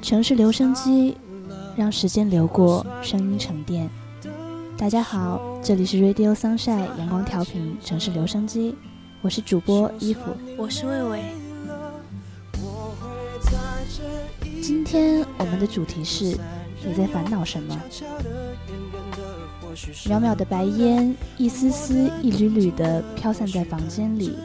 城市留声机，让时间流过，声音沉淀。大家好，这里是 Radio Sunshine 阳光调频城市留声机，我是主播衣服，我是魏魏。今天我们的主题是你在烦恼什么？渺渺的白烟，一丝丝、一缕缕的飘散在房间里。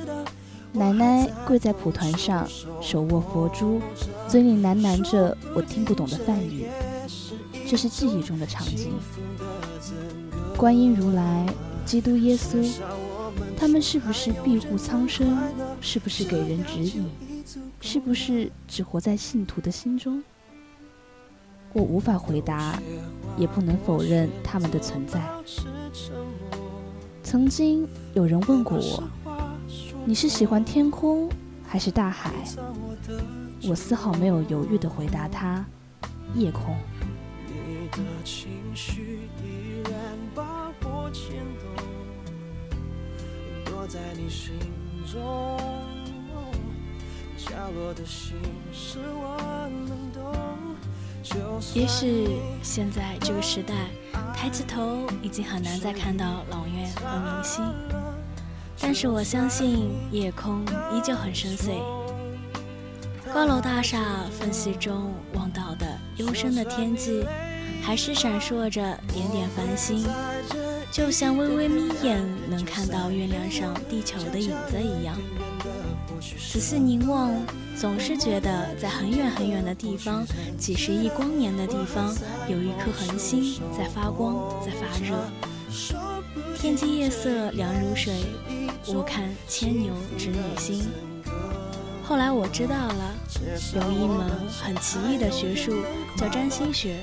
奶奶跪在蒲团上，手握佛珠，嘴里喃喃着我听不懂的梵语。这是记忆中的场景。观音如来、基督耶稣，他们是不是庇护苍生？是不是给人指引？是不是只活在信徒的心中？我无法回答，也不能否认他们的存在。曾经有人问过我。你是喜欢天空还是大海？我丝毫没有犹豫地回答他：夜空。也许现在这个时代，抬起头已经很难再看到老院和明星。但是我相信夜空依旧很深邃，高楼大厦缝隙中望到的幽深的天际，还是闪烁着点点繁星，就像微微眯眼能看到月亮上地球的影子一样。仔细凝望，总是觉得在很远很远的地方，几十亿光年的地方，有一颗恒星在发光，在发热。天际夜色凉如水。我看牵牛织女星。后来我知道了，有一门很奇异的学术叫占星学。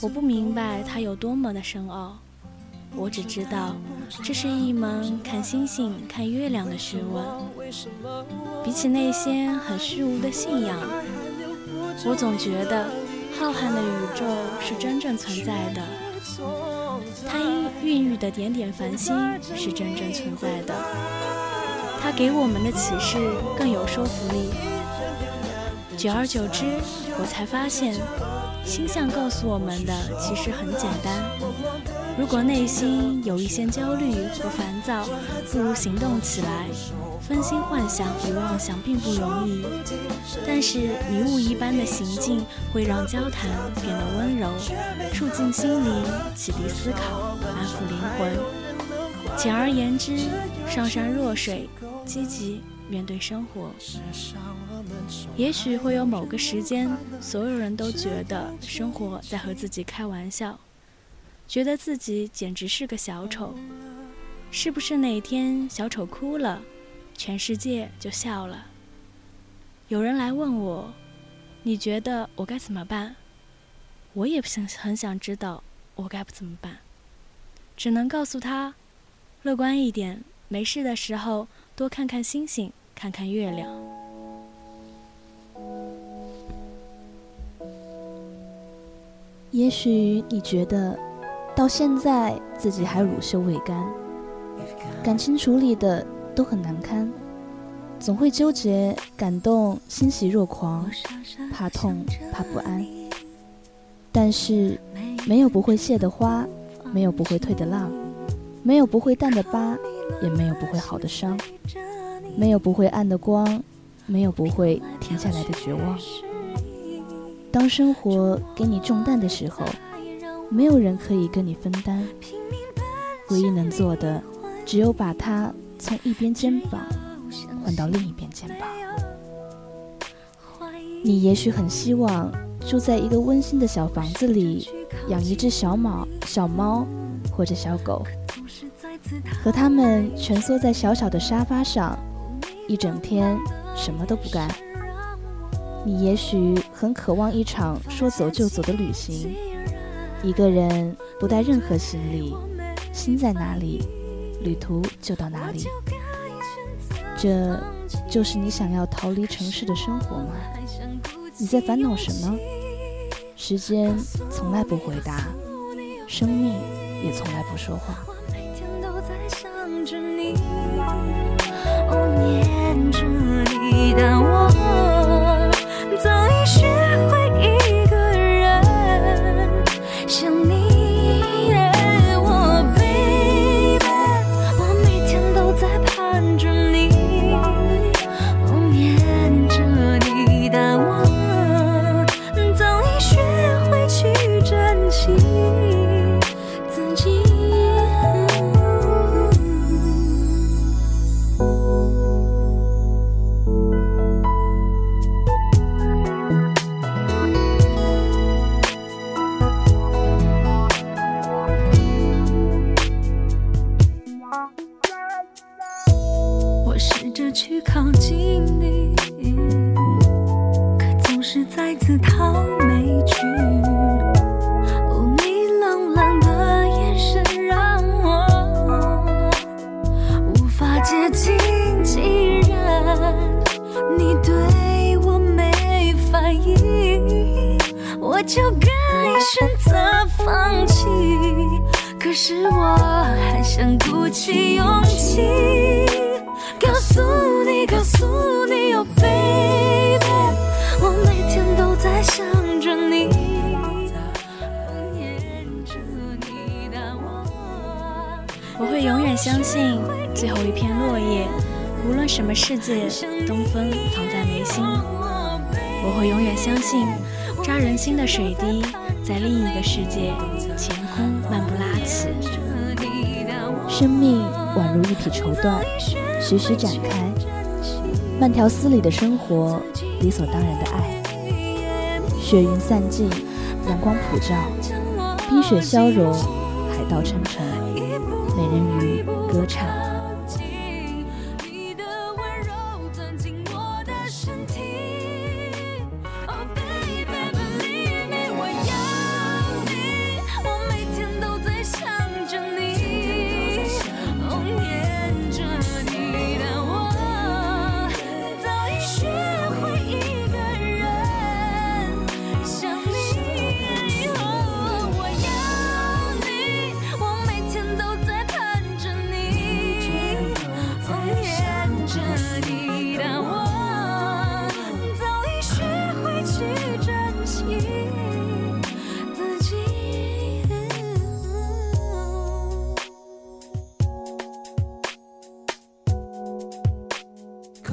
我不明白它有多么的深奥，我只知道这是一门看星星、看月亮的学问。比起那些很虚无的信仰，我总觉得浩瀚的宇宙是真正存在的。它因孕育的点点繁星是真正存在的，它给我们的启示更有说服力。久而久之，我才发现，星象告诉我们的其实很简单。如果内心有一些焦虑和烦躁，不如行动起来。分心幻想与妄想并不容易，但是迷雾一般的行径会让交谈变得温柔，触进心灵，启迪思考，安抚灵魂。简而言之，上善若水，积极面对生活。也许会有某个时间，所有人都觉得生活在和自己开玩笑，觉得自己简直是个小丑。是不是哪天小丑哭了？全世界就笑了。有人来问我：“你觉得我该怎么办？”我也想很想知道我该怎么办，只能告诉他：乐观一点，没事的时候多看看星星，看看月亮。也许你觉得到现在自己还乳臭未干，感情处理的。都很难堪，总会纠结、感动、欣喜若狂，怕痛、怕不安。但是，没有不会谢的花，没有不会退的浪，没有不会淡的疤，也没有不会好的伤，没有不会暗的光，没有不会停下来的绝望。当生活给你重担的时候，没有人可以跟你分担，唯一能做的，只有把它。从一边肩膀换到另一边肩膀，你也许很希望住在一个温馨的小房子里，养一只小猫、小猫或者小狗，和它们蜷缩在小小的沙发上，一整天什么都不干。你也许很渴望一场说走就走的旅行，一个人不带任何行李，心在哪里？旅途就到哪里，这就是你想要逃离城市的生活吗？你在烦恼什么？时间从来不回答，生命也从来不说话。去靠近你可总是在自讨没趣哦你冷冷的眼神让我无法接近既然你对我没反应我就该选择放弃可是我还想鼓起勇气。诉你，Oh baby，我每天都在想着你，念着你的我。我会永远相信最后一片落叶，无论什么世界，东风藏在眉心。我会永远相信扎人心的水滴，在另一个世界，乾空漫步拉起。生命宛如一匹绸缎，徐徐展开。慢条斯理的生活，理所当然的爱。雪云散尽，阳光普照，冰雪消融，海盗称臣，美人鱼歌唱。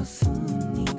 告诉你。